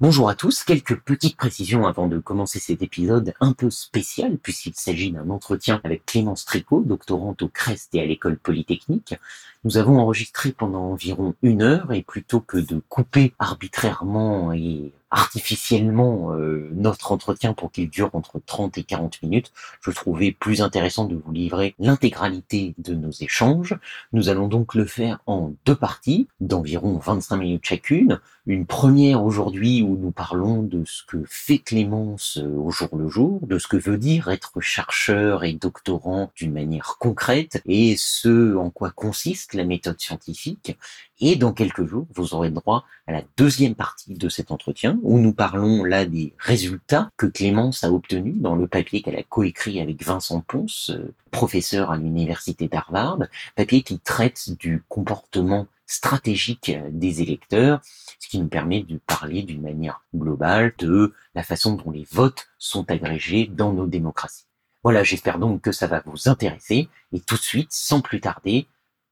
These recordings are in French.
Bonjour à tous, quelques petites précisions avant de commencer cet épisode un peu spécial puisqu'il s'agit d'un entretien avec Clémence Tricot, doctorante au CREST et à l'école polytechnique. Nous avons enregistré pendant environ une heure et plutôt que de couper arbitrairement et artificiellement euh, notre entretien pour qu'il dure entre 30 et 40 minutes, je trouvais plus intéressant de vous livrer l'intégralité de nos échanges. Nous allons donc le faire en deux parties d'environ 25 minutes chacune. Une première aujourd'hui où nous parlons de ce que fait Clémence euh, au jour le jour, de ce que veut dire être chercheur et doctorant d'une manière concrète et ce en quoi consiste la méthode scientifique. Et dans quelques jours, vous aurez droit à la deuxième partie de cet entretien où nous parlons là des résultats que Clémence a obtenus dans le papier qu'elle a coécrit avec Vincent Ponce, euh, professeur à l'université d'Harvard, papier qui traite du comportement stratégique des électeurs, ce qui nous permet de parler d'une manière globale de la façon dont les votes sont agrégés dans nos démocraties. Voilà, j'espère donc que ça va vous intéresser et tout de suite, sans plus tarder,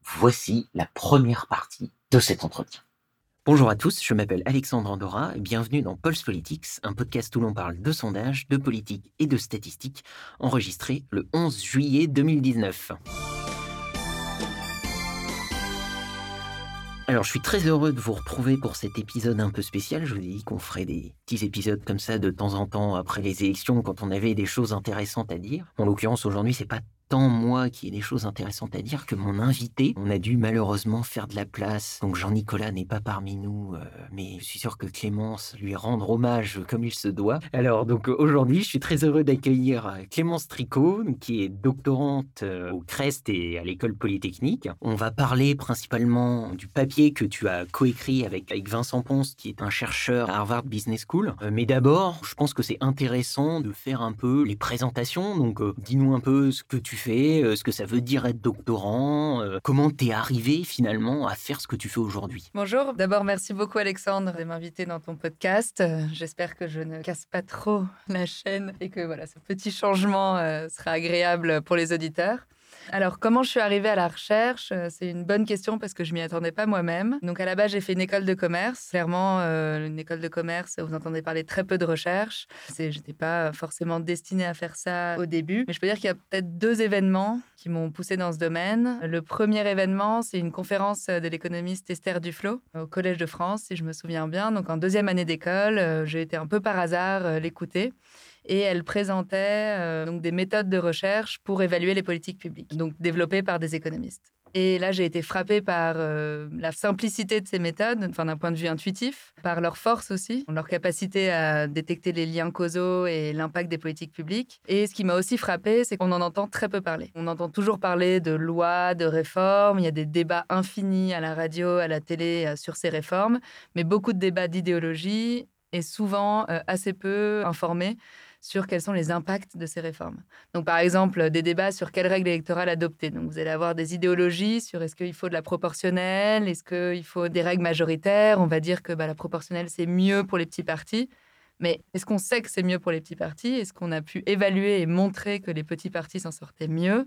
voici la première partie de cet entretien. Bonjour à tous, je m'appelle Alexandre Andorra et bienvenue dans Pulse Politics, un podcast où l'on parle de sondages, de politique et de statistiques, enregistré le 11 juillet 2019. Alors, je suis très heureux de vous retrouver pour cet épisode un peu spécial. Je vous ai dit qu'on ferait des petits épisodes comme ça de temps en temps après les élections quand on avait des choses intéressantes à dire. En l'occurrence, aujourd'hui, c'est pas tant moi qui ai des choses intéressantes à dire que mon invité. On a dû malheureusement faire de la place. Donc Jean-Nicolas n'est pas parmi nous, euh, mais je suis sûr que Clémence lui rendre hommage comme il se doit. Alors donc aujourd'hui, je suis très heureux d'accueillir euh, Clémence Tricot, qui est doctorante euh, au CREST et à l'école polytechnique. On va parler principalement du papier que tu as coécrit avec, avec Vincent Ponce, qui est un chercheur à Harvard Business School. mais d'abord, je pense que c'est intéressant de faire un peu les présentations. Donc dis-nous un peu ce que tu fais, euh, ce que ça veut dire être doctorant, euh, comment t'es arrivé finalement à faire ce que tu fais aujourd'hui? Bonjour, d'abord merci beaucoup Alexandre de m'inviter dans ton podcast. Euh, j'espère que je ne casse pas trop la chaîne et que voilà, ce petit changement sera agréable pour les auditeurs. Alors, comment je suis arrivée à la recherche euh, C'est une bonne question parce que je m'y attendais pas moi-même. Donc, à la base, j'ai fait une école de commerce. Clairement, euh, une école de commerce, vous entendez parler très peu de recherche. Je n'étais pas forcément destinée à faire ça au début. Mais je peux dire qu'il y a peut-être deux événements qui m'ont poussée dans ce domaine. Le premier événement, c'est une conférence de l'économiste Esther Duflo au Collège de France, si je me souviens bien. Donc, en deuxième année d'école, euh, j'ai été un peu par hasard l'écouter et elle présentait euh, donc des méthodes de recherche pour évaluer les politiques publiques, donc développées par des économistes. Et là, j'ai été frappée par euh, la simplicité de ces méthodes, enfin d'un point de vue intuitif, par leur force aussi, leur capacité à détecter les liens causaux et l'impact des politiques publiques. Et ce qui m'a aussi frappée, c'est qu'on en entend très peu parler. On entend toujours parler de lois, de réformes. Il y a des débats infinis à la radio, à la télé euh, sur ces réformes, mais beaucoup de débats d'idéologie et souvent assez peu informés sur quels sont les impacts de ces réformes. Donc, par exemple, des débats sur quelles règles électorales adopter. Donc, vous allez avoir des idéologies sur est-ce qu'il faut de la proportionnelle, est-ce qu'il faut des règles majoritaires. On va dire que bah, la proportionnelle, c'est mieux pour les petits partis. Mais est-ce qu'on sait que c'est mieux pour les petits partis? Est-ce qu'on a pu évaluer et montrer que les petits partis s'en sortaient mieux?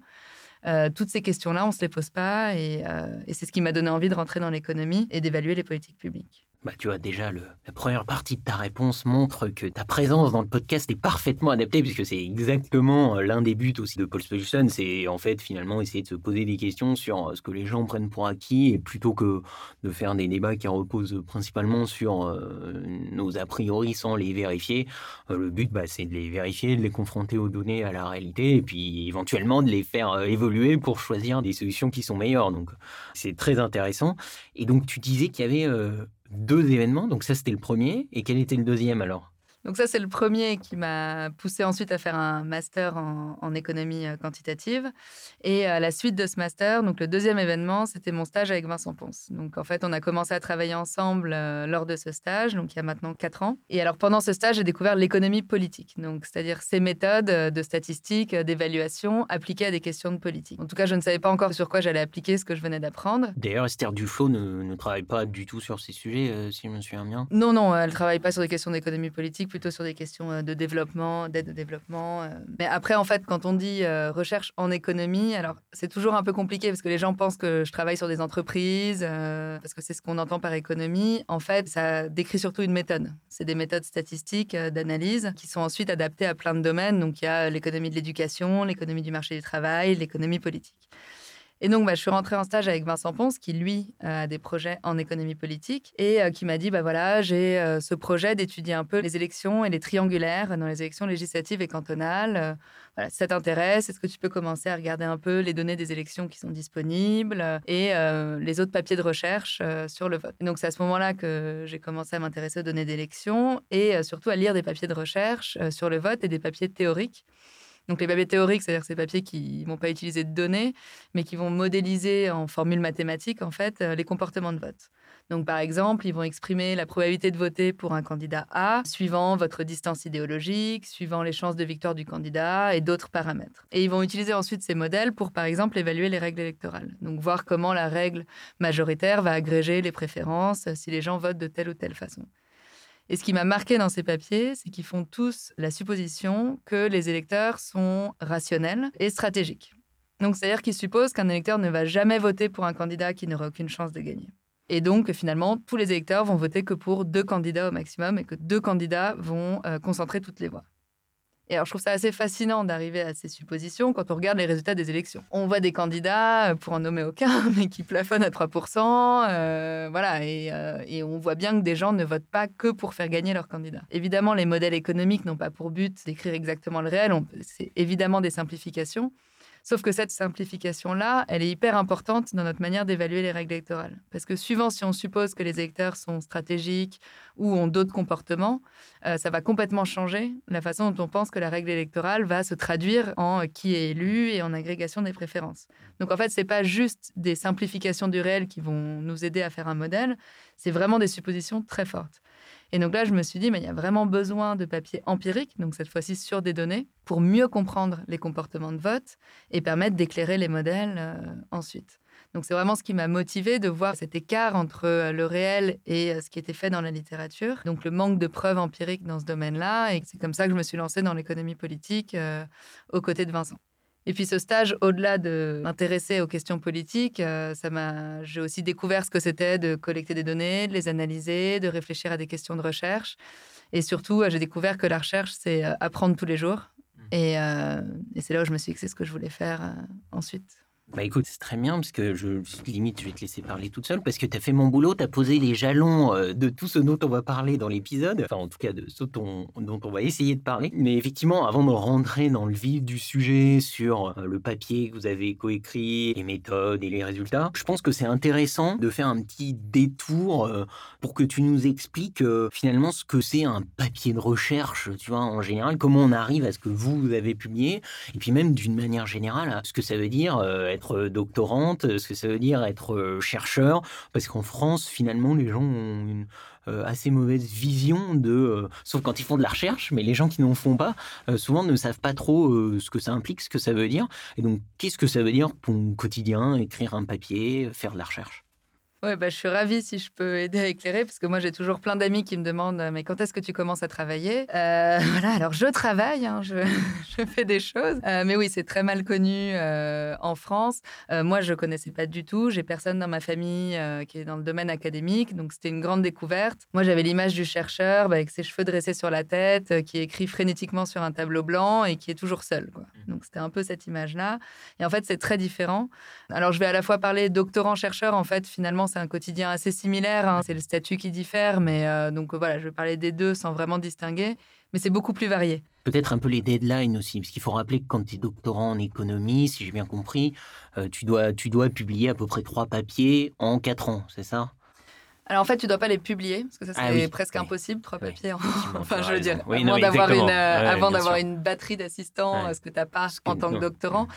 Euh, toutes ces questions-là, on ne se les pose pas euh, et c'est ce qui m'a donné envie de rentrer dans l'économie et d'évaluer les politiques publiques bah, tu vois, déjà, le, la première partie de ta réponse montre que ta présence dans le podcast est parfaitement adaptée, puisque c'est exactement euh, l'un des buts aussi de Paul Solution, c'est en fait finalement essayer de se poser des questions sur euh, ce que les gens prennent pour acquis, et plutôt que de faire des débats qui reposent principalement sur euh, nos a priori sans les vérifier, le but, bah, c'est de les vérifier, de les confronter aux données, à la réalité, et puis éventuellement de les faire évoluer pour choisir des solutions qui sont meilleures. Donc c'est très intéressant. Et donc tu disais qu'il y avait deux événements. Donc ça, c'était le premier. Et quel était le deuxième alors? Donc ça, c'est le premier qui m'a poussé ensuite à faire un master en, économie euh, quantitative. Et à la suite de ce master, donc le deuxième événement, c'était mon stage avec Vincent Ponce. Donc en fait, on a commencé à travailler ensemble euh, lors de ce stage, donc il y a maintenant quatre ans. Et alors pendant ce stage, j'ai découvert l'économie politique, donc c'est-à-dire ces méthodes euh, de statistiques, d'évaluation appliquées à des questions de politique. En tout cas, je ne savais pas encore sur quoi j'allais appliquer ce que je venais d'apprendre. D'ailleurs, Esther Duflo ne, ne, travaille pas du tout sur ces sujets, si je me souviens bien. Non, non, elle ne travaille pas sur des questions d'économie politique plutôt sur des questions de développement, d'aide au développement. Mais après, en fait, quand on dit recherche en économie, alors c'est toujours un peu compliqué parce que les gens pensent que je travaille sur des entreprises, parce que c'est ce qu'on entend par économie. En fait, ça décrit surtout une méthode. C'est des méthodes statistiques d'analyse qui sont ensuite adaptées à plein de domaines. Donc, il y a l'économie de l'éducation, l'économie du marché du travail, l'économie politique. Et donc, bah, je suis rentrée en stage avec Vincent Ponce, qui, lui, a des projets en économie politique, et euh, qui m'a dit, bah voilà, j'ai euh, ce projet d'étudier un peu les élections et les triangulaires dans les élections législatives et cantonales. Euh, voilà, si ça t'intéresse, est-ce que tu peux commencer à regarder un peu les données des élections qui sont disponibles et les autres papiers de recherche sur le vote? Et donc, c'est à ce moment-là que j'ai commencé à m'intéresser aux données d'élections et surtout à lire des papiers de recherche sur le vote et des papiers théoriques donc les papiers théoriques, c'est-à-dire ces papiers qui vont pas utiliser de données, mais qui vont modéliser en formule mathématique en fait euh, les comportements de vote. Donc par exemple, ils vont exprimer la probabilité de voter pour un candidat A suivant votre distance idéologique, suivant les chances de victoire du candidat et d'autres paramètres. Et ils vont utiliser ensuite ces modèles pour par exemple évaluer les règles électorales. Donc voir comment la règle majoritaire va agréger les préférences si les gens votent de telle ou telle façon. Et ce qui m'a marqué dans ces papiers, c'est qu'ils font tous la supposition que les électeurs sont rationnels et stratégiques. Donc, c'est-à-dire qu'ils supposent qu'un électeur ne va jamais voter pour un candidat qui n'aura aucune chance de gagner. Et donc, finalement, tous les électeurs vont voter que pour deux candidats au maximum et que deux candidats vont euh, concentrer toutes les voix. Et alors, je trouve ça assez fascinant d'arriver à ces suppositions quand on regarde les résultats des élections. On voit des candidats, euh, pour en nommer aucun, mais qui plafonnent à 3%. Euh, voilà, et, euh, et, on voit bien que des gens ne votent pas que pour faire gagner leur candidat. Évidemment, les modèles économiques n'ont pas pour but d'écrire exactement le réel. C'est évidemment des simplifications. Sauf que cette simplification-là, elle est hyper importante dans notre manière d'évaluer les règles électorales. Parce que suivant si on suppose que les électeurs sont stratégiques ou ont d'autres comportements, euh, ça va complètement changer la façon dont on pense que la règle électorale va se traduire en qui est élu et en agrégation des préférences. Donc en fait, ce n'est pas juste des simplifications du réel qui vont nous aider à faire un modèle, c'est vraiment des suppositions très fortes. Et donc là, je me suis dit, mais il y a vraiment besoin de papier empirique, donc cette fois-ci sur des données, pour mieux comprendre les comportements de vote et permettre d'éclairer les modèles euh, ensuite. Donc c'est vraiment ce qui m'a motivé de voir cet écart entre euh, le réel et euh, ce qui était fait dans la littérature. Donc le manque de preuves empiriques dans ce domaine-là. Et c'est comme ça que je me suis lancée dans l'économie politique aux côtés de Vincent. Et puis ce stage, au-delà de m'intéresser aux questions politiques, euh, ça m'a, j'ai aussi découvert ce que c'était de collecter des données, de les analyser, de réfléchir à des questions de recherche. Et surtout, euh, j'ai découvert que la recherche, c'est euh, apprendre tous les jours. Mmh. Et, et c'est là où je me suis dit que c'est ce que je voulais faire ensuite. Bah écoute, c'est très bien parce que je limite je vais te laisser parler toute seule parce que tu as fait mon boulot, tu as posé les jalons euh, de tout ce dont on va parler dans l'épisode, enfin en tout cas de ce dont, on va essayer de parler. Mais effectivement, avant de rentrer dans le vif du sujet sur euh, le papier que vous avez coécrit, les méthodes et les résultats, je pense que c'est intéressant de faire un petit détour euh, pour que tu nous expliques finalement ce que c'est un papier de recherche, tu vois, en général, comment on arrive à ce que vous avez publié et puis même d'une manière générale, ce que ça veut dire doctorante, ce que ça veut dire être euh, chercheur, parce qu'en France, finalement, les gens ont une euh, assez mauvaise vision de, euh, sauf quand ils font de la recherche, mais les gens qui n'en font pas, souvent ne savent pas trop ce que ça implique, ce que ça veut dire. Et donc, qu'est-ce que ça veut dire pour mon quotidien, écrire un papier, faire de la recherche? Ouais, bah, je suis ravie si je peux aider à éclairer, parce que moi, j'ai toujours plein d'amis qui me demandent Mais quand est-ce que tu commences à travailler? Euh, Voilà, alors je travaille, hein, je, je, fais des choses. Euh, mais oui, c'est très mal connu euh, en France. moi, je connaissais pas du tout. J'ai personne dans ma famille qui est dans le domaine académique, donc c'était une grande découverte. Moi, j'avais l'image du chercheur bah, avec ses cheveux dressés sur la tête, qui écrit frénétiquement sur un tableau blanc et qui est toujours seul. Quoi. Mmh. Donc, c'était un peu cette image-là. Et en fait, c'est très différent. Alors, je vais à la fois parler doctorant-chercheur, en fait, finalement, c'est un quotidien assez similaire. Hein. C'est le statut qui diffère, mais euh, donc voilà, je vais parler des deux sans vraiment distinguer. Mais c'est beaucoup plus varié. Peut-être un peu les deadlines aussi, parce qu'il faut rappeler que quand tu es doctorant en économie, si j'ai bien compris, euh, tu, dois, tu dois publier à peu près trois papiers en quatre ans, c'est ça? Alors en fait, tu dois pas les publier parce que ça ah c'est presque impossible, trois papiers. enfin, je veux dire, d'avoir une, euh, avant d'avoir une batterie d'assistants, ce que tu n'as pas en tant que doctorant.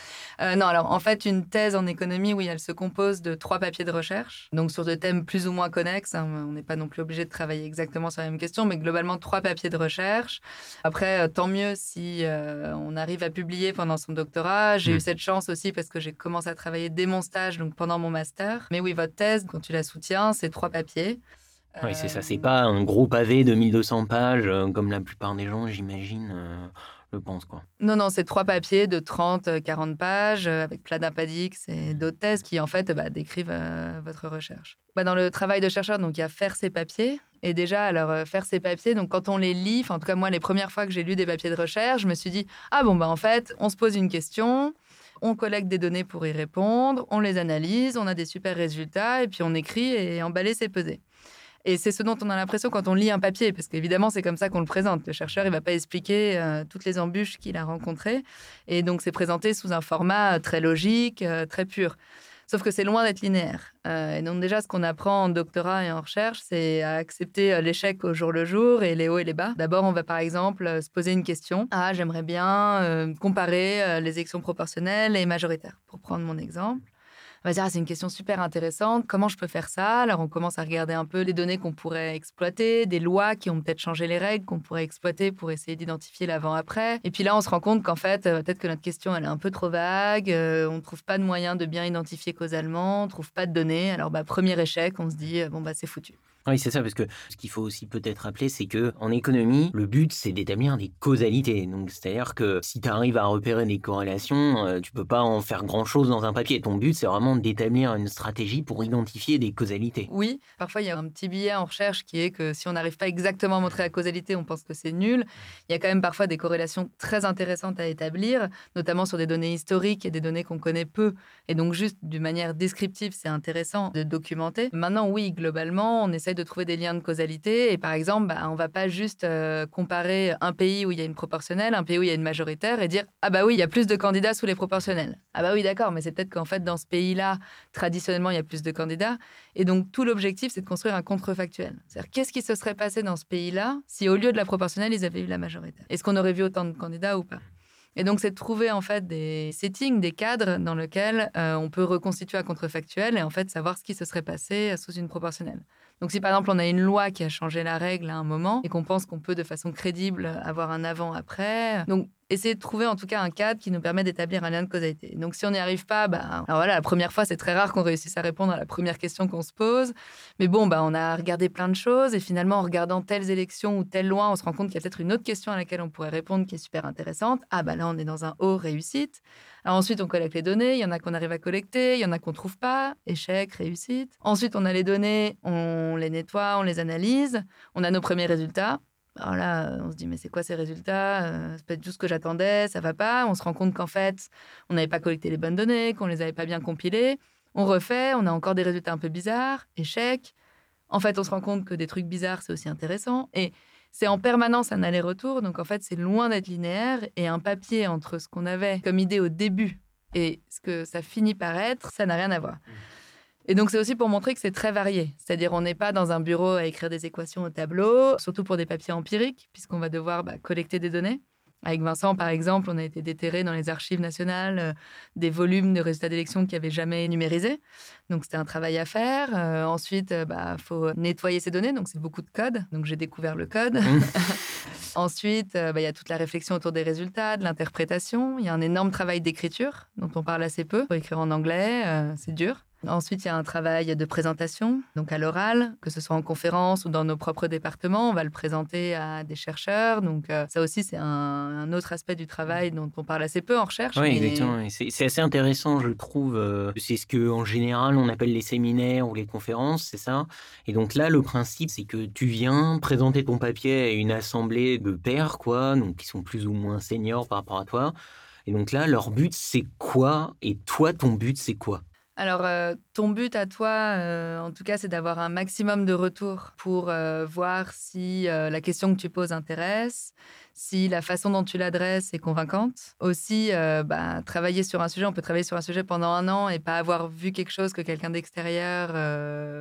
Euh, non, alors en fait, une thèse en économie, oui, elle se compose de trois papiers de recherche, donc sur des thèmes plus ou moins connexes. Hein, on n'est pas non plus obligé de travailler exactement sur la même question, mais globalement trois papiers de recherche. Après, euh, tant mieux si on arrive à publier pendant son doctorat. J'ai eu mm. cette chance aussi parce que j'ai commencé à travailler dès mon stage, donc pendant mon master. Mais oui, votre thèse, quand tu la soutiens, c'est trois papiers Oui, c'est ça. C'est pas un gros pavé de 1200 pages, comme la plupart des gens, j'imagine, le pensent. Quoi. Non, non, c'est trois papiers de 30, 40 pages, avec plein d'appendix et d'autres thèses qui, en fait, bah, décrivent votre recherche. Bah, dans le travail de chercheur, donc, il y a faire ses papiers. Et déjà, alors, faire ces papiers, donc quand on les lit, en tout cas, moi, les premières fois que j'ai lu des papiers de recherche, je me suis dit, ah bon, bah, en fait, on se pose une question, on collecte des données pour y répondre, on les analyse, on a des super résultats, et puis on écrit et emballer, c'est peser. Et c'est ce dont on a l'impression quand on lit un papier, parce qu'évidemment, c'est comme ça qu'on le présente. Le chercheur, il ne va pas expliquer euh, toutes les embûches qu'il a rencontrées. Et donc, c'est présenté sous un format très logique, euh, très pur. Sauf que c'est loin d'être linéaire. Euh, et donc déjà, ce qu'on apprend en doctorat et en recherche, c'est à accepter euh, l'échec au jour le jour et les hauts et les bas. D'abord, on va par exemple euh, se poser une question. Ah, j'aimerais bien comparer les élections proportionnelles et majoritaires, pour prendre mon exemple on va dire, ah, c'est une question super intéressante, comment je peux faire ça? Alors on commence à regarder un peu les données qu'on pourrait exploiter, des lois qui ont peut-être changé les règles qu'on pourrait exploiter pour essayer d'identifier l'avant-après. Et puis là, on se rend compte qu'en fait, euh, peut-être que notre question, elle est un peu trop vague, euh, on ne trouve pas de moyen de bien identifier causalement, on ne trouve pas de données. Alors, bah, premier échec, on se dit, euh, bon, bah, c'est foutu. Oui, c'est ça, parce que ce qu'il faut aussi peut-être rappeler, c'est que en économie, le but, c'est d'établir des causalités. Donc, c'est-à-dire que si tu arrives à repérer des corrélations, euh, tu peux pas en faire grand-chose dans un papier. Ton but, c'est vraiment d'établir une stratégie pour identifier des causalités. Oui, parfois, il y a un petit billet en recherche qui est que si on n'arrive pas exactement à montrer la causalité, on pense que c'est nul. Il y a quand même parfois des corrélations très intéressantes à établir, notamment sur des données historiques et des données qu'on connaît peu. Et donc, juste d'une manière descriptive, c'est intéressant de documenter. Maintenant, oui, globalement, on essaie de trouver des liens de causalité. Et par exemple, bah, on va pas juste euh, comparer un pays où il y a une proportionnelle, un pays où il y a une majoritaire et dire ah bah oui, il y a plus de candidats sous les proportionnels. Ah bah oui, d'accord, mais c'est peut-être qu'en fait dans ce pays-là, traditionnellement, il y a plus de candidats. Et donc tout l'objectif, c'est de construire un contrefactuel. C'est-à-dire qu'est-ce qui se serait passé dans ce pays-là si au lieu de la proportionnelle, ils avaient eu la majoritaire? Est-ce qu'on aurait vu autant de candidats ou pas? Et donc, c'est de trouver en fait des settings, des cadres dans lesquels euh, on peut reconstituer un contrefactuel et en fait savoir ce qui se serait passé sous une proportionnelle. Donc si par exemple on a une loi qui a changé la règle à un moment et qu'on pense qu'on peut de façon crédible avoir un avant-après, donc essayer de trouver en tout cas un cadre qui nous permet d'établir un lien de causalité. Donc si on n'y arrive pas, bah, voilà, la première fois c'est très rare qu'on réussisse à répondre à la première question qu'on se pose, mais bon, bah, on a regardé plein de choses et finalement en regardant telles élections ou telle loi, on se rend compte qu'il y a peut-être une autre question à laquelle on pourrait répondre qui est super intéressante. Ah bah là on est dans un haut réussite. Alors ensuite, on collecte les données. Il y en a qu'on arrive à collecter, il y en a qu'on trouve pas. Échec, réussite. Ensuite, on a les données, on les nettoie, on les analyse. On a nos premiers résultats. Alors là, on se dit, mais c'est quoi ces résultats? Euh, C'est peut-être juste ce que j'attendais, ça va pas. On se rend compte qu'en fait, on n'avait pas collecté les bonnes données, qu'on les avait pas bien compilées. On refait, on a encore des résultats un peu bizarres. Échec. En fait, on se rend compte que des trucs bizarres, c'est aussi intéressant. Et c'est en permanence un aller-retour. Donc en fait, c'est loin d'être linéaire. Et un papier entre ce qu'on avait comme idée au début et ce que ça finit par être, ça n'a rien à voir. Mmh. Et donc c'est aussi pour montrer que c'est très varié. C'est-à-dire on n'est pas dans un bureau à écrire des équations au tableau, surtout pour des papiers empiriques, puisqu'on va devoir bah, collecter des données. Avec Vincent, par exemple, on a été déterré dans les archives nationales euh, des volumes de résultats d'élections qui n'avaient jamais numérisés. Donc, c'était un travail à faire. Euh, ensuite, il euh, bah, faut nettoyer ces données. Donc, c'est beaucoup de code. Donc, j'ai découvert le code. Mmh. ensuite, bah, il y a toute la réflexion autour des résultats, de l'interprétation. Il y a un énorme travail d'écriture dont on parle assez peu. Faut écrire en anglais, c'est dur. Ensuite, il y a un travail de présentation, donc à l'oral, que ce soit en conférence ou dans nos propres départements. On va le présenter à des chercheurs. Donc, euh, ça aussi, c'est un, autre aspect du travail dont on parle assez peu en recherche. Oui, exactement. C'est assez intéressant, je trouve. Euh, c'est ce qu'en général, on appelle les séminaires ou les conférences, c'est ça. Et donc là, le principe, c'est que tu viens présenter ton papier à une assemblée de pairs, quoi, donc qui sont plus ou moins seniors par rapport à toi. Et donc là, leur but, c'est quoi? Et toi, ton but, c'est quoi? Alors, euh, ton but à toi, euh, en tout cas, c'est d'avoir un maximum de retours pour euh, voir si la question que tu poses intéresse, si la façon dont tu l'adresses est convaincante. Aussi, bah, travailler sur un sujet, on peut travailler sur un sujet pendant un an et pas avoir vu quelque chose que quelqu'un d'extérieur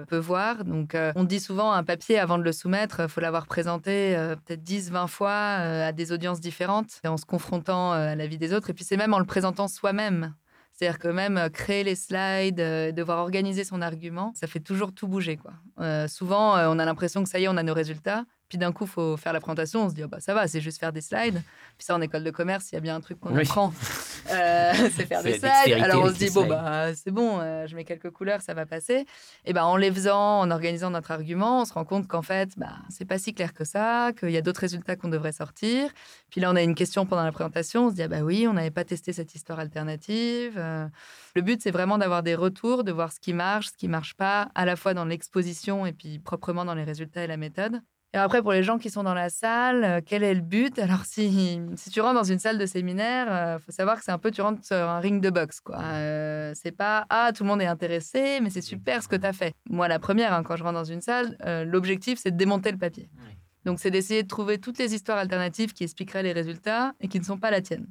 peut voir. Donc, on dit souvent un papier, avant de le soumettre, il faut l'avoir présenté peut-être 10, 20 fois à des audiences différentes, en se confrontant à la vie des autres. Et puis, c'est même en le présentant soi-même c'est-à-dire que même euh, créer les slides, euh, devoir organiser son argument, ça fait toujours tout bouger. Quoi. Euh, souvent, on a l'impression que ça y est, on a nos résultats. Puis d'un coup, il faut faire la présentation. On se dit, oh, bah, ça va, c'est juste faire des slides. Puis ça, en école de commerce, il y a bien un truc qu'on apprend, euh, c'est faire des slides. Alors on se dit, bon, bah, c'est bon, euh, je mets quelques couleurs, ça va passer. Et ben, en les faisant, en organisant notre argument, on se rend compte qu'en fait, bah, c'est pas si clair que ça, qu'il y a d'autres résultats qu'on devrait sortir. Puis là, on a une question pendant la présentation. On se dit, ah, bah oui, on n'avait pas testé cette histoire alternative. Euh. le but, c'est vraiment d'avoir des retours, de voir ce qui marche, ce qui marche pas, à la fois dans l'exposition et puis proprement dans les résultats et la méthode. Et après, pour les gens qui sont dans la salle, euh, quel est le but? Alors, si, si tu rentres dans une salle de séminaire, il euh, faut savoir que c'est un peu, tu rentres sur un ring de boxe. quoi. Euh, c'est pas, ah, tout le monde est intéressé, mais c'est super ce que tu as fait. Moi, la première, hein, quand je rentre dans une salle, l'objectif, c'est de démonter le papier. Donc, c'est d'essayer de trouver toutes les histoires alternatives qui expliqueraient les résultats et qui ne sont pas la tienne.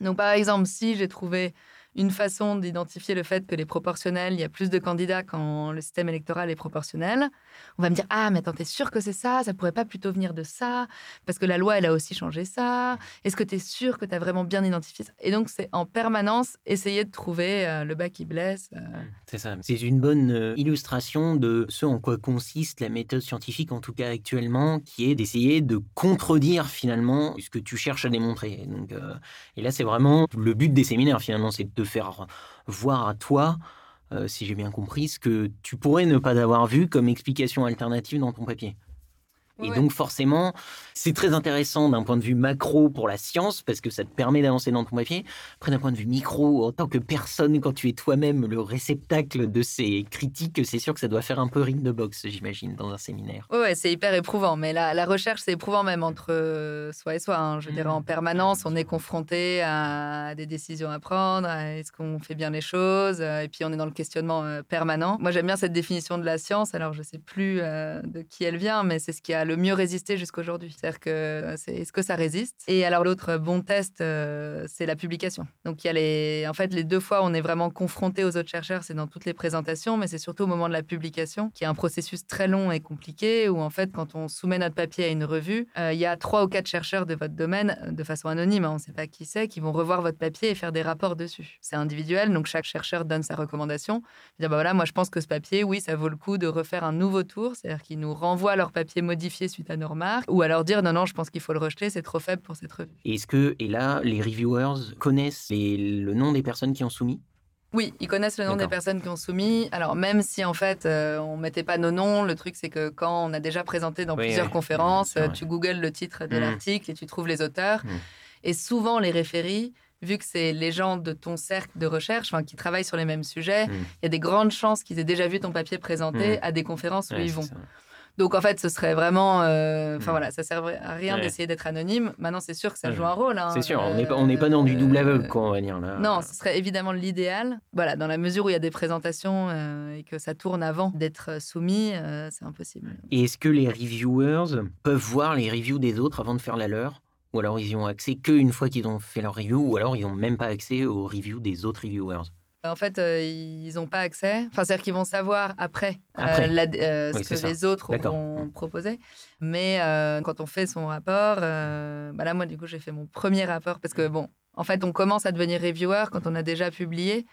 Donc, par exemple, si j'ai trouvé une façon d'identifier le fait que les proportionnels, il y a plus de candidats quand le système électoral est proportionnel. On va me dire Ah, mais attends, t'es sûr que c'est ça? Ça pourrait pas plutôt venir de ça? Parce que la loi, elle a aussi changé ça. Est-ce que tu es sûr que tu as vraiment bien identifié ça? Et donc, c'est en permanence essayer de trouver euh, le bas qui blesse. Euh. C'est ça. C'est une bonne euh, illustration de ce en quoi consiste la méthode scientifique, en tout cas actuellement, qui est d'essayer de contredire finalement ce que tu cherches à démontrer. Donc, et là, c'est vraiment le but des séminaires finalement, c'est de faire voir à toi, euh, si j'ai bien compris, ce que tu pourrais ne pas avoir vu comme explication alternative dans ton papier. Et donc forcément, c'est très intéressant d'un point de vue macro pour la science, parce que ça te permet d'avancer dans ton papier. Après, d'un point de vue micro, en tant que personne, quand tu es toi-même le réceptacle de ces critiques, c'est sûr que ça doit faire un peu ring de boxe, j'imagine, dans un séminaire. Oui, ouais, c'est hyper éprouvant. Mais la, la recherche, c'est éprouvant même entre euh, soi et soi. Hein. Je dirais en mmh. permanence, on est confronté à des décisions à prendre, est-ce qu'on fait bien les choses, euh, et puis on est dans le questionnement euh, permanent. Moi, j'aime bien cette définition de la science. Alors, je ne sais plus de qui elle vient, mais c'est ce qui a le mieux résisté jusqu'à aujourd'hui. C'est-à-dire que euh, c'est est-ce que ça résiste? Et alors l'autre bon test, euh, c'est la publication. Donc il y a les, en fait, les deux fois où on est vraiment confronté aux autres chercheurs, c'est dans toutes les présentations, mais c'est surtout au moment de la publication, qui est un processus très long et compliqué, où en fait, quand on soumet notre papier à une revue, euh, il y a trois ou quatre chercheurs de votre domaine, de façon anonyme, hein, on ne sait pas qui c'est, qui vont revoir votre papier et faire des rapports dessus. C'est individuel, donc chaque chercheur donne sa recommandation. Dire, bah voilà, moi je pense que ce papier, oui, ça vaut le coup de refaire un nouveau tour, c'est-à-dire qu'ils nous renvoient leur papier modifié suite à nos remarques, ou alors dire non, non, je pense qu'il faut le rejeter, c'est trop faible pour cette revue. Est-ce que, et là, les reviewers connaissent le nom des personnes qui ont soumis? Oui, ils connaissent le nom des personnes qui ont soumis. Alors même si en fait euh, on mettait pas nos noms, le truc c'est que quand on a déjà présenté dans plusieurs conférences, tu googles le titre de mmh. l'article et tu trouves les auteurs. Mmh. Et souvent les référies, vu que c'est les gens de ton cercle de recherche, qui travaillent sur les mêmes sujets, mmh. il y a des grandes chances qu'ils aient déjà vu ton papier présenté à des conférences où ils vont. Donc en fait, ce serait vraiment, euh, enfin hmm. voilà, ça sert à rien d'essayer d'être anonyme. Maintenant, c'est sûr que ça joue un rôle. Hein. c'est sûr, on n'est pas, dans du double aveugle, quoi, on va dire là. Non, ce serait évidemment l'idéal. Voilà, dans la mesure où il y a des présentations euh, et que ça tourne avant d'être soumis, euh, c'est impossible. Et est-ce que les reviewers peuvent voir les reviews des autres avant de faire la leur? Ou alors ils y ont accès qu'une fois qu'ils ont fait leur review, ou alors ils n'ont même pas accès aux reviews des autres reviewers? En fait, euh, ils n'ont pas accès. Enfin, c'est-à-dire qu'ils vont savoir après, euh, euh, ce que les autres vont proposer. Mais quand on fait son rapport, bah là, moi, du coup, j'ai fait mon premier rapport parce que, bon, en fait, on commence à devenir reviewer quand on a déjà publié.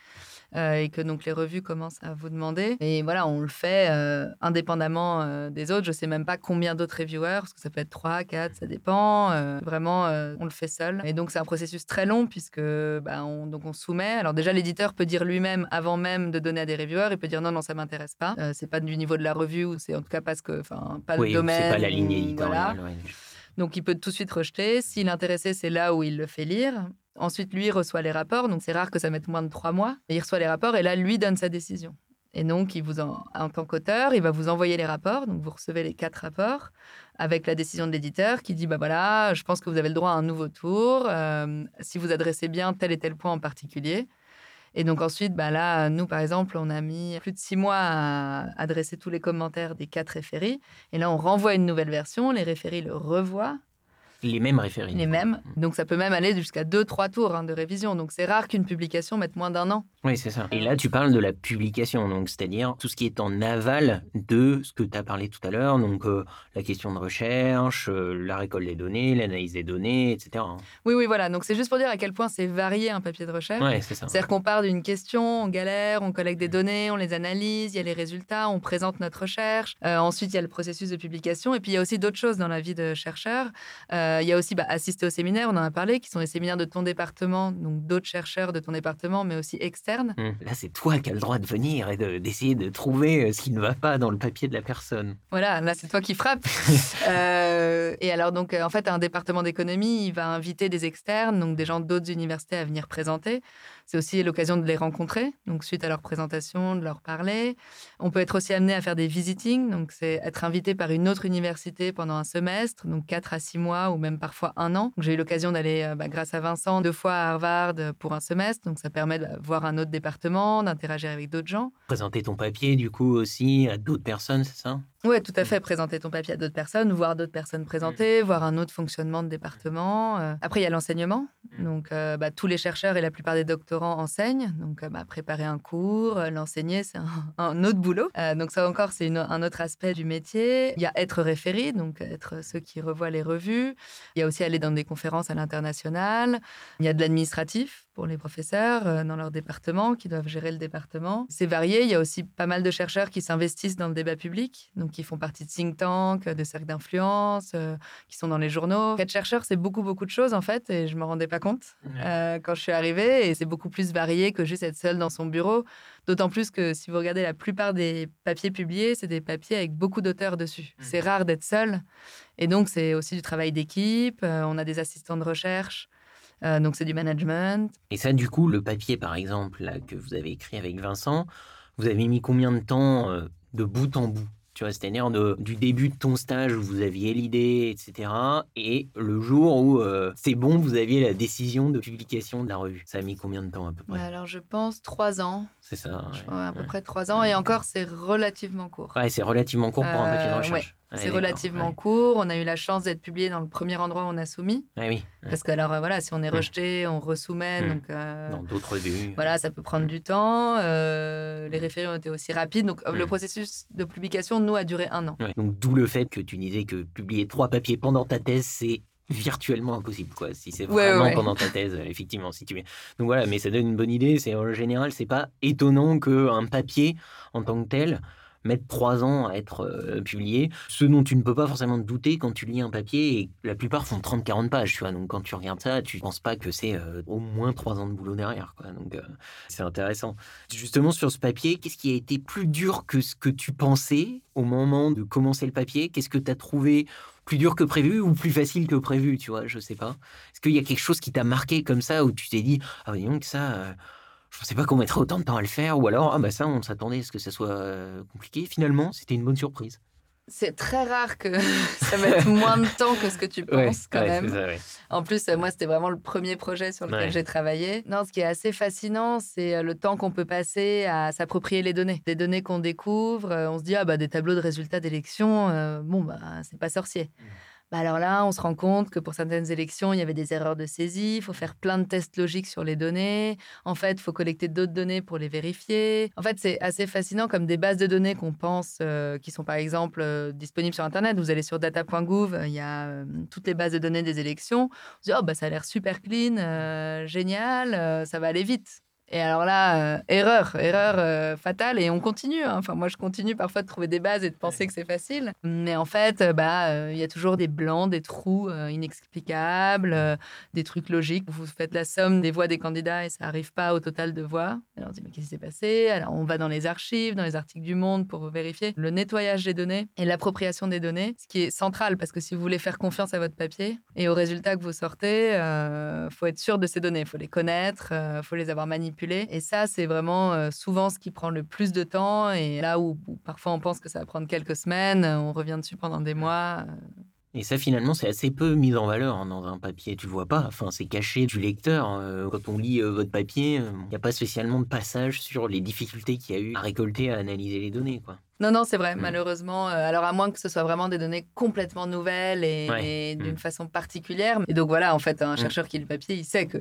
Euh, et que donc les revues commencent à vous demander. Et voilà, on le fait euh, indépendamment euh, des autres. Je sais même pas combien d'autres reviewers, parce que ça peut être 3, 4, ça dépend. vraiment, on le fait seul. Et donc c'est un processus très long puisque bah, on, donc on soumet. Alors déjà, l'éditeur peut dire lui-même, avant même de donner à des reviewers, il peut dire non, non, ça m'intéresse pas. c'est pas du niveau de la revue ou c'est en tout cas parce que, enfin, pas le domaine. C'est pas la ligne éditoriale. Donc il peut tout de suite rejeter. S'il est intéressé, c'est là où il le fait lire. Ensuite, lui reçoit les rapports, donc c'est rare que ça mette moins de trois mois. il reçoit les rapports et là, lui donne sa décision. Et donc, il vous en, en tant qu'auteur, il va vous envoyer les rapports. Donc, vous recevez les quatre rapports avec la décision de l'éditeur qui dit bah voilà, je pense que vous avez le droit à un nouveau tour euh, si vous adressez bien tel et tel point en particulier. Et donc ensuite, bah là, nous, par exemple, on a mis plus de six mois à adresser tous les commentaires des quatre référies. Et là, on renvoie une nouvelle version, les référies le revoient Les mêmes référés. Les mêmes. Donc ça peut même aller jusqu'à deux, trois tours hein, de révision. Donc c'est rare qu'une publication mette moins d'un an. Oui, c'est ça. Et là, tu parles de la publication, donc c'est-à-dire tout ce qui est en aval de ce que tu as parlé tout à l'heure, donc euh, la question de recherche, euh, la récolte des données, l'analyse des données, etc. Hein. Oui, oui, voilà. Donc c'est juste pour dire à quel point c'est varié un papier de recherche. Oui, c'est ça. C'est-à-dire qu'on part d'une question, on galère, on collecte des données, on les analyse, il y a les résultats, on présente notre recherche. Euh, ensuite, il y a le processus de publication. Et puis, il y a aussi d'autres choses dans la vie de chercheur. Il y a aussi bah, assister aux séminaires, on en a parlé, qui sont les séminaires de ton département, donc d'autres chercheurs de ton département, mais aussi externes. Mmh. Là, c'est toi qui as le droit de venir et d'essayer de, trouver euh, ce qui ne va pas dans le papier de la personne. Voilà, là, c'est toi qui frappes. Euh, et alors, donc, euh, en fait, un département d'économie, il va inviter des externes, donc des gens d'autres universités à venir présenter. C'est aussi l'occasion de les rencontrer, donc suite à leur présentation, de leur parler. On peut être aussi amené à faire des visitings, donc c'est être invité par une autre université pendant un semestre, donc 4 à 6 mois ou même parfois un an. J'ai eu l'occasion d'aller, bah, grâce à Vincent, deux fois à Harvard pour un semestre, donc ça permet de voir un autre département, d'interagir avec d'autres gens. Présenter ton papier, du coup, aussi à d'autres personnes, c'est ça? Oui, tout à fait. Présenter ton papier à d'autres personnes, voir d'autres personnes présenter, voir un autre fonctionnement de département. Euh. Après, il y a l'enseignement. Donc, euh, bah, tous les chercheurs et la plupart des doctorants enseignent. Donc, euh, bah, préparer un cours, l'enseigner, c'est un, autre boulot. donc, ça encore, c'est un autre aspect du métier. Il y a être référé, donc être ceux qui revoient les revues. Il y a aussi aller dans des conférences à l'international. Il y a de l'administratif pour les professeurs dans leur département, qui doivent gérer le département. C'est varié. Il y a aussi pas mal de chercheurs qui s'investissent dans le débat public. Donc, qui font partie de think tanks, de cercles d'influence, euh, qui sont dans les journaux. Être chercheur, c'est beaucoup, beaucoup de choses, en fait, et je ne me rendais pas compte euh, quand je suis arrivée. Et c'est beaucoup plus varié que juste être seul dans son bureau. D'autant plus que si vous regardez la plupart des papiers publiés, c'est des papiers avec beaucoup d'auteurs dessus. Mmh. C'est rare d'être seul. Et donc, c'est aussi du travail d'équipe. Euh, on a des assistants de recherche. Donc, c'est du management. Et ça, du coup, le papier, par exemple, là, que vous avez écrit avec Vincent, vous avez mis combien de temps de bout en bout? Tu vois, c'est-à-dire du début de ton stage où vous aviez l'idée, etc. Et le jour où euh, c'est bon, vous aviez la décision de publication de la revue. Ça a mis combien de temps à peu près? Alors je pense trois ans. C'est ça. à peu près trois ans. Et encore, c'est relativement court. Ouais, c'est relativement court pour un papier de euh, recherche. C'est relativement court. On a eu la chance d'être publié dans le premier endroit où on a soumis. oui. Parce que alors euh, voilà, si on est rejeté, on resoumet. Donc, euh, dans d'autres revues. Voilà, ça peut prendre du temps. Euh, les référés ont été aussi rapides. Donc le processus de publication, nous, a duré un an. Donc d'où le fait que tu disais que publier trois papiers pendant ta thèse, c'est virtuellement impossible quoi si c'est vraiment pendant ta thèse effectivement si tu donc voilà mais ça donne une bonne idée c'est en général c'est pas étonnant que un papier en tant que tel mettre trois ans à être euh, publié. Ce dont tu ne peux pas forcément te douter quand tu lis un papier, et la plupart font 30-40 pages, tu vois. Donc quand tu regardes ça, tu ne penses pas que c'est euh, au moins trois ans de boulot derrière, quoi. Donc euh, c'est intéressant. Justement, sur ce papier, qu'est-ce qui a été plus dur que ce que tu pensais au moment de commencer le papier? Qu'est-ce que tu as trouvé plus dur que prévu ou plus facile que prévu, tu vois, je sais pas. Est-ce qu'il y a quelque chose qui t'a marqué comme ça où tu t'es dit ah donc ça je ne sais pas qu'on mettrait autant de temps à le faire, ou alors, ah bah ça, on s'attendait à ce que ça soit euh, compliqué. Finalement, c'était une bonne surprise. C'est très rare que ça mette moins de temps que ce que tu penses quand même. En plus, moi, c'était vraiment le premier projet sur lequel j'ai travaillé. Non, ce qui est assez fascinant, c'est euh, le temps qu'on peut passer à s'approprier les données. Des données qu'on découvre, euh, on se dit, ah bah des tableaux de résultats d'élection, bon, bah c'est pas sorcier. Mmh. Bah, alors là, on se rend compte que pour certaines élections, il y avait des erreurs de saisie, il faut faire plein de tests logiques sur les données. En fait, il faut collecter d'autres données pour les vérifier. En fait, c'est assez fascinant comme des bases de données qu'on pense euh, qui sont par exemple euh, disponibles sur Internet. Vous allez sur data.gouv, il y a euh, toutes les bases de données des élections. Vous dites, oh, bah, ça a l'air super clean, génial, ça va aller vite. Et alors là, euh, erreur, erreur euh, fatale, et on continue. Hein. Enfin, moi, je continue parfois de trouver des bases et de penser que c'est facile. Mais en fait, euh, bah, il y a toujours des blancs, des trous inexplicables, des trucs logiques. Vous faites la somme des voix des candidats et ça n'arrive pas au total de voix. Alors on dit, mais qu'est-ce qui s'est passé? Alors on va dans les archives, dans les articles du Monde pour vérifier le nettoyage des données et l'appropriation des données, ce qui est central parce que si vous voulez faire confiance à votre papier et aux résultats que vous sortez, il faut être sûr de ces données, il faut les connaître, il faut les avoir manipulées et ça, c'est vraiment euh, souvent ce qui prend le plus de temps. Et là où, parfois on pense que ça va prendre quelques semaines, on revient dessus pendant des mois. Euh. Et ça, finalement, c'est assez peu mis en valeur hein, dans un papier. Tu vois pas. Enfin, c'est caché du lecteur. Euh, quand on lit votre papier, il n'y a pas spécialement de passage sur les difficultés qu'il y a eu à récolter, à analyser les données. Quoi. Non, non, c'est vrai, Mm. malheureusement. euh, alors, à moins que ce soit vraiment des données complètement nouvelles et, Ouais. et d'une Mm. façon particulière. Et donc, voilà, en fait, un Mm. chercheur qui lit le papier, il sait que.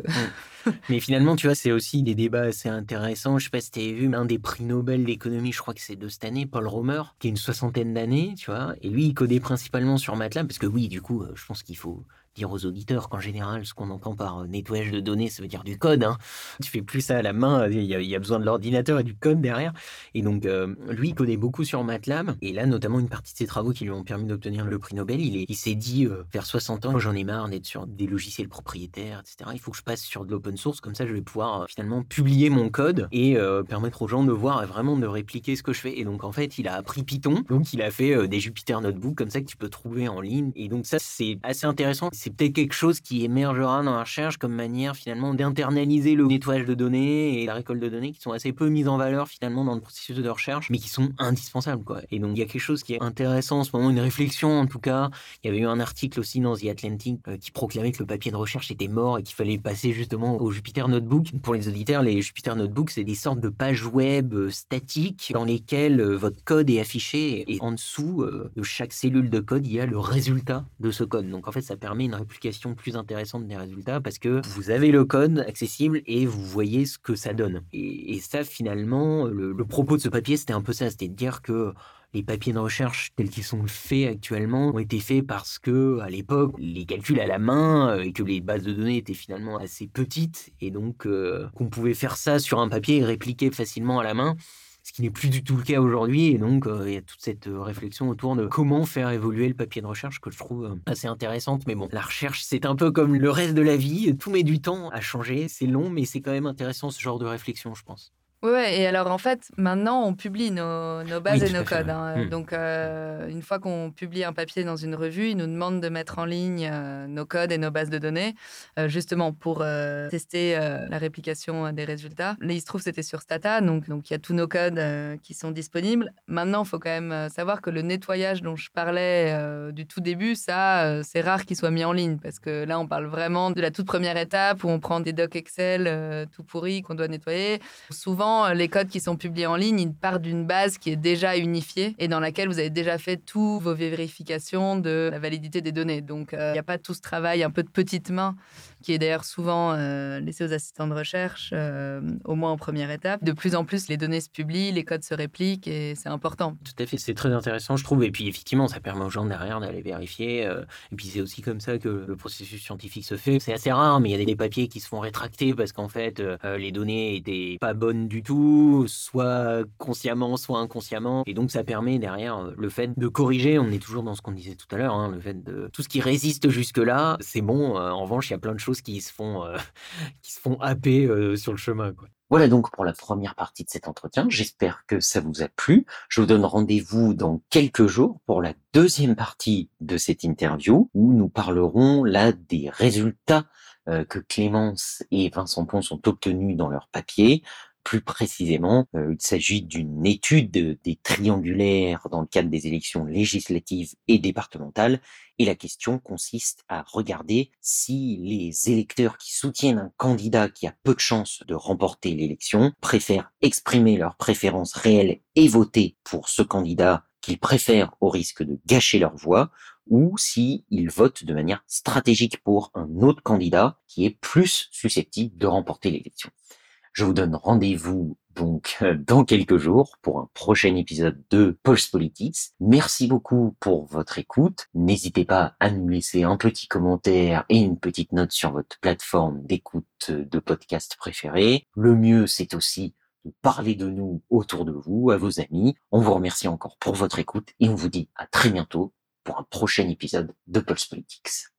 Mais finalement, tu vois, c'est aussi des débats assez intéressants. Je sais pas si tu as vu, un des prix Nobel d'économie, je crois que c'est de cette année, Paul Romer, qui a une soixantaine d'années, tu vois. Et lui, il codait principalement sur MATLAB, parce que oui, du coup, euh, je pense qu'il faut dire aux auditeurs qu'en général, ce qu'on entend par euh, nettoyage de données, ça veut dire du code. Hein. Tu fais plus ça à la main, il y a, il y a besoin de l'ordinateur et du code derrière. Et donc, euh, lui, il codait beaucoup sur MATLAB. Et là, notamment, une partie de ses travaux qui lui ont permis d'obtenir le prix Nobel, il est- il s'est dit, euh, vers 60 ans, j'en ai marre d'être sur des logiciels propriétaires, etc. Il faut que je passe sur de l'open source, comme ça, je vais pouvoir euh, finalement publier mon code et euh, permettre aux gens de voir et vraiment de répliquer ce que je fais. Et donc, en fait, il a appris Python. Donc, il a fait euh, des Jupyter Notebook comme ça que tu peux trouver en ligne. Et donc, ça, c'est assez intéressant. C'est peut-être quelque chose qui émergera dans la recherche comme manière finalement d'internaliser le nettoyage de données et la récolte de données qui sont assez peu mises en valeur finalement dans le processus de recherche, mais qui sont indispensables. Quoi. Et donc, il y a quelque chose qui est intéressant en ce moment, une réflexion en tout cas. Il y avait eu un article aussi dans The Atlantic euh, qui proclamait que le papier de recherche était mort et qu'il fallait passer justement au Jupyter Notebook. Pour les auditeurs, les Jupyter Notebook, c'est des sortes de pages web euh, statiques dans lesquelles euh, votre code est affiché et en dessous de chaque cellule de code, il y a le résultat de ce code. Donc en fait, ça permet une réplication plus intéressante des résultats parce que vous avez le code accessible et vous voyez ce que ça donne. Et, ça, finalement, le, le propos de ce papier, c'était un peu ça, c'était de dire que les papiers de recherche tels qu'ils sont faits actuellement ont été faits parce que à l'époque les calculs à la main euh, et que les bases de données étaient finalement assez petites et donc euh, qu'on pouvait faire ça sur un papier et répliquer facilement à la main ce qui n'est plus du tout le cas aujourd'hui. Et donc, euh, il y a toute cette euh, réflexion autour de comment faire évoluer le papier de recherche que je trouve euh, assez intéressante. Mais bon, la recherche, c'est un peu comme le reste de la vie. Tout met du temps à changer. C'est long, mais c'est quand même intéressant ce genre de réflexion, je pense. Oui, ouais, et alors en fait, maintenant, on publie nos, nos bases Oui, et nos codes. hein. Hmm. Donc, euh, une fois qu'on publie un papier dans une revue, ils nous demandent de mettre en ligne euh, nos codes et nos bases de données, euh, justement pour tester la réplication des résultats. Là, il se trouve que c'était sur Stata, donc donc il y a tous nos codes qui sont disponibles. Maintenant, il faut quand même savoir que le nettoyage dont je parlais du tout début, ça, c'est rare qu'il soit mis en ligne, parce que là, on parle vraiment de la toute première étape où on prend des docs Excel tout pourris qu'on doit nettoyer. Souvent, euh, les codes qui sont publiés en ligne, ils partent d'une base qui est déjà unifiée et dans laquelle vous avez déjà fait toutes vos vérifications de la validité des données. Donc, euh, il n'y a pas tout ce travail un peu de petite main qui est d'ailleurs souvent euh, laissé aux assistants de recherche, euh, au moins en première étape. De plus en plus, les données se publient, les codes se répliquent et c'est important. Tout à fait, c'est très intéressant, je trouve. Et puis, effectivement, ça permet aux gens derrière d'aller vérifier. euh, et puis, c'est aussi comme ça que le processus scientifique se fait. C'est assez rare, mais il y a des, papiers qui se font rétracter parce qu'en fait, les données étaient pas bonnes du tout, soit consciemment, soit inconsciemment. Et donc, ça permet derrière le fait de corriger. On est toujours dans ce qu'on disait tout à l'heure, hein, le fait de tout ce qui résiste jusque-là, c'est bon. En revanche, il y a plein de choses qui se font, euh, qui se font happer euh, sur le chemin. Voilà donc pour la première partie de cet entretien. J'espère que ça vous a plu. Je vous donne rendez-vous dans quelques jours pour la deuxième partie de cette interview où nous parlerons là des résultats euh, que Clémence et Vincent Pons ont obtenus dans leur papier. Plus précisément, il s'agit d'une étude des triangulaires dans le cadre des élections législatives et départementales. Et la question consiste à regarder si les électeurs qui soutiennent un candidat qui a peu de chances de remporter l'élection préfèrent exprimer leurs préférences réelles et voter pour ce candidat qu'ils préfèrent au risque de gâcher leur voix ou si ils votent de manière stratégique pour un autre candidat qui est plus susceptible de remporter l'élection. Je vous donne rendez-vous donc dans quelques jours pour un prochain épisode de Pulse Politics. Merci beaucoup pour votre écoute. N'hésitez pas à nous laisser un petit commentaire et une petite note sur votre plateforme d'écoute de podcast préférée. Le mieux, c'est aussi de parler de nous autour de vous, à vos amis. On vous remercie encore pour votre écoute et on vous dit à très bientôt pour un prochain épisode de Pulse Politics.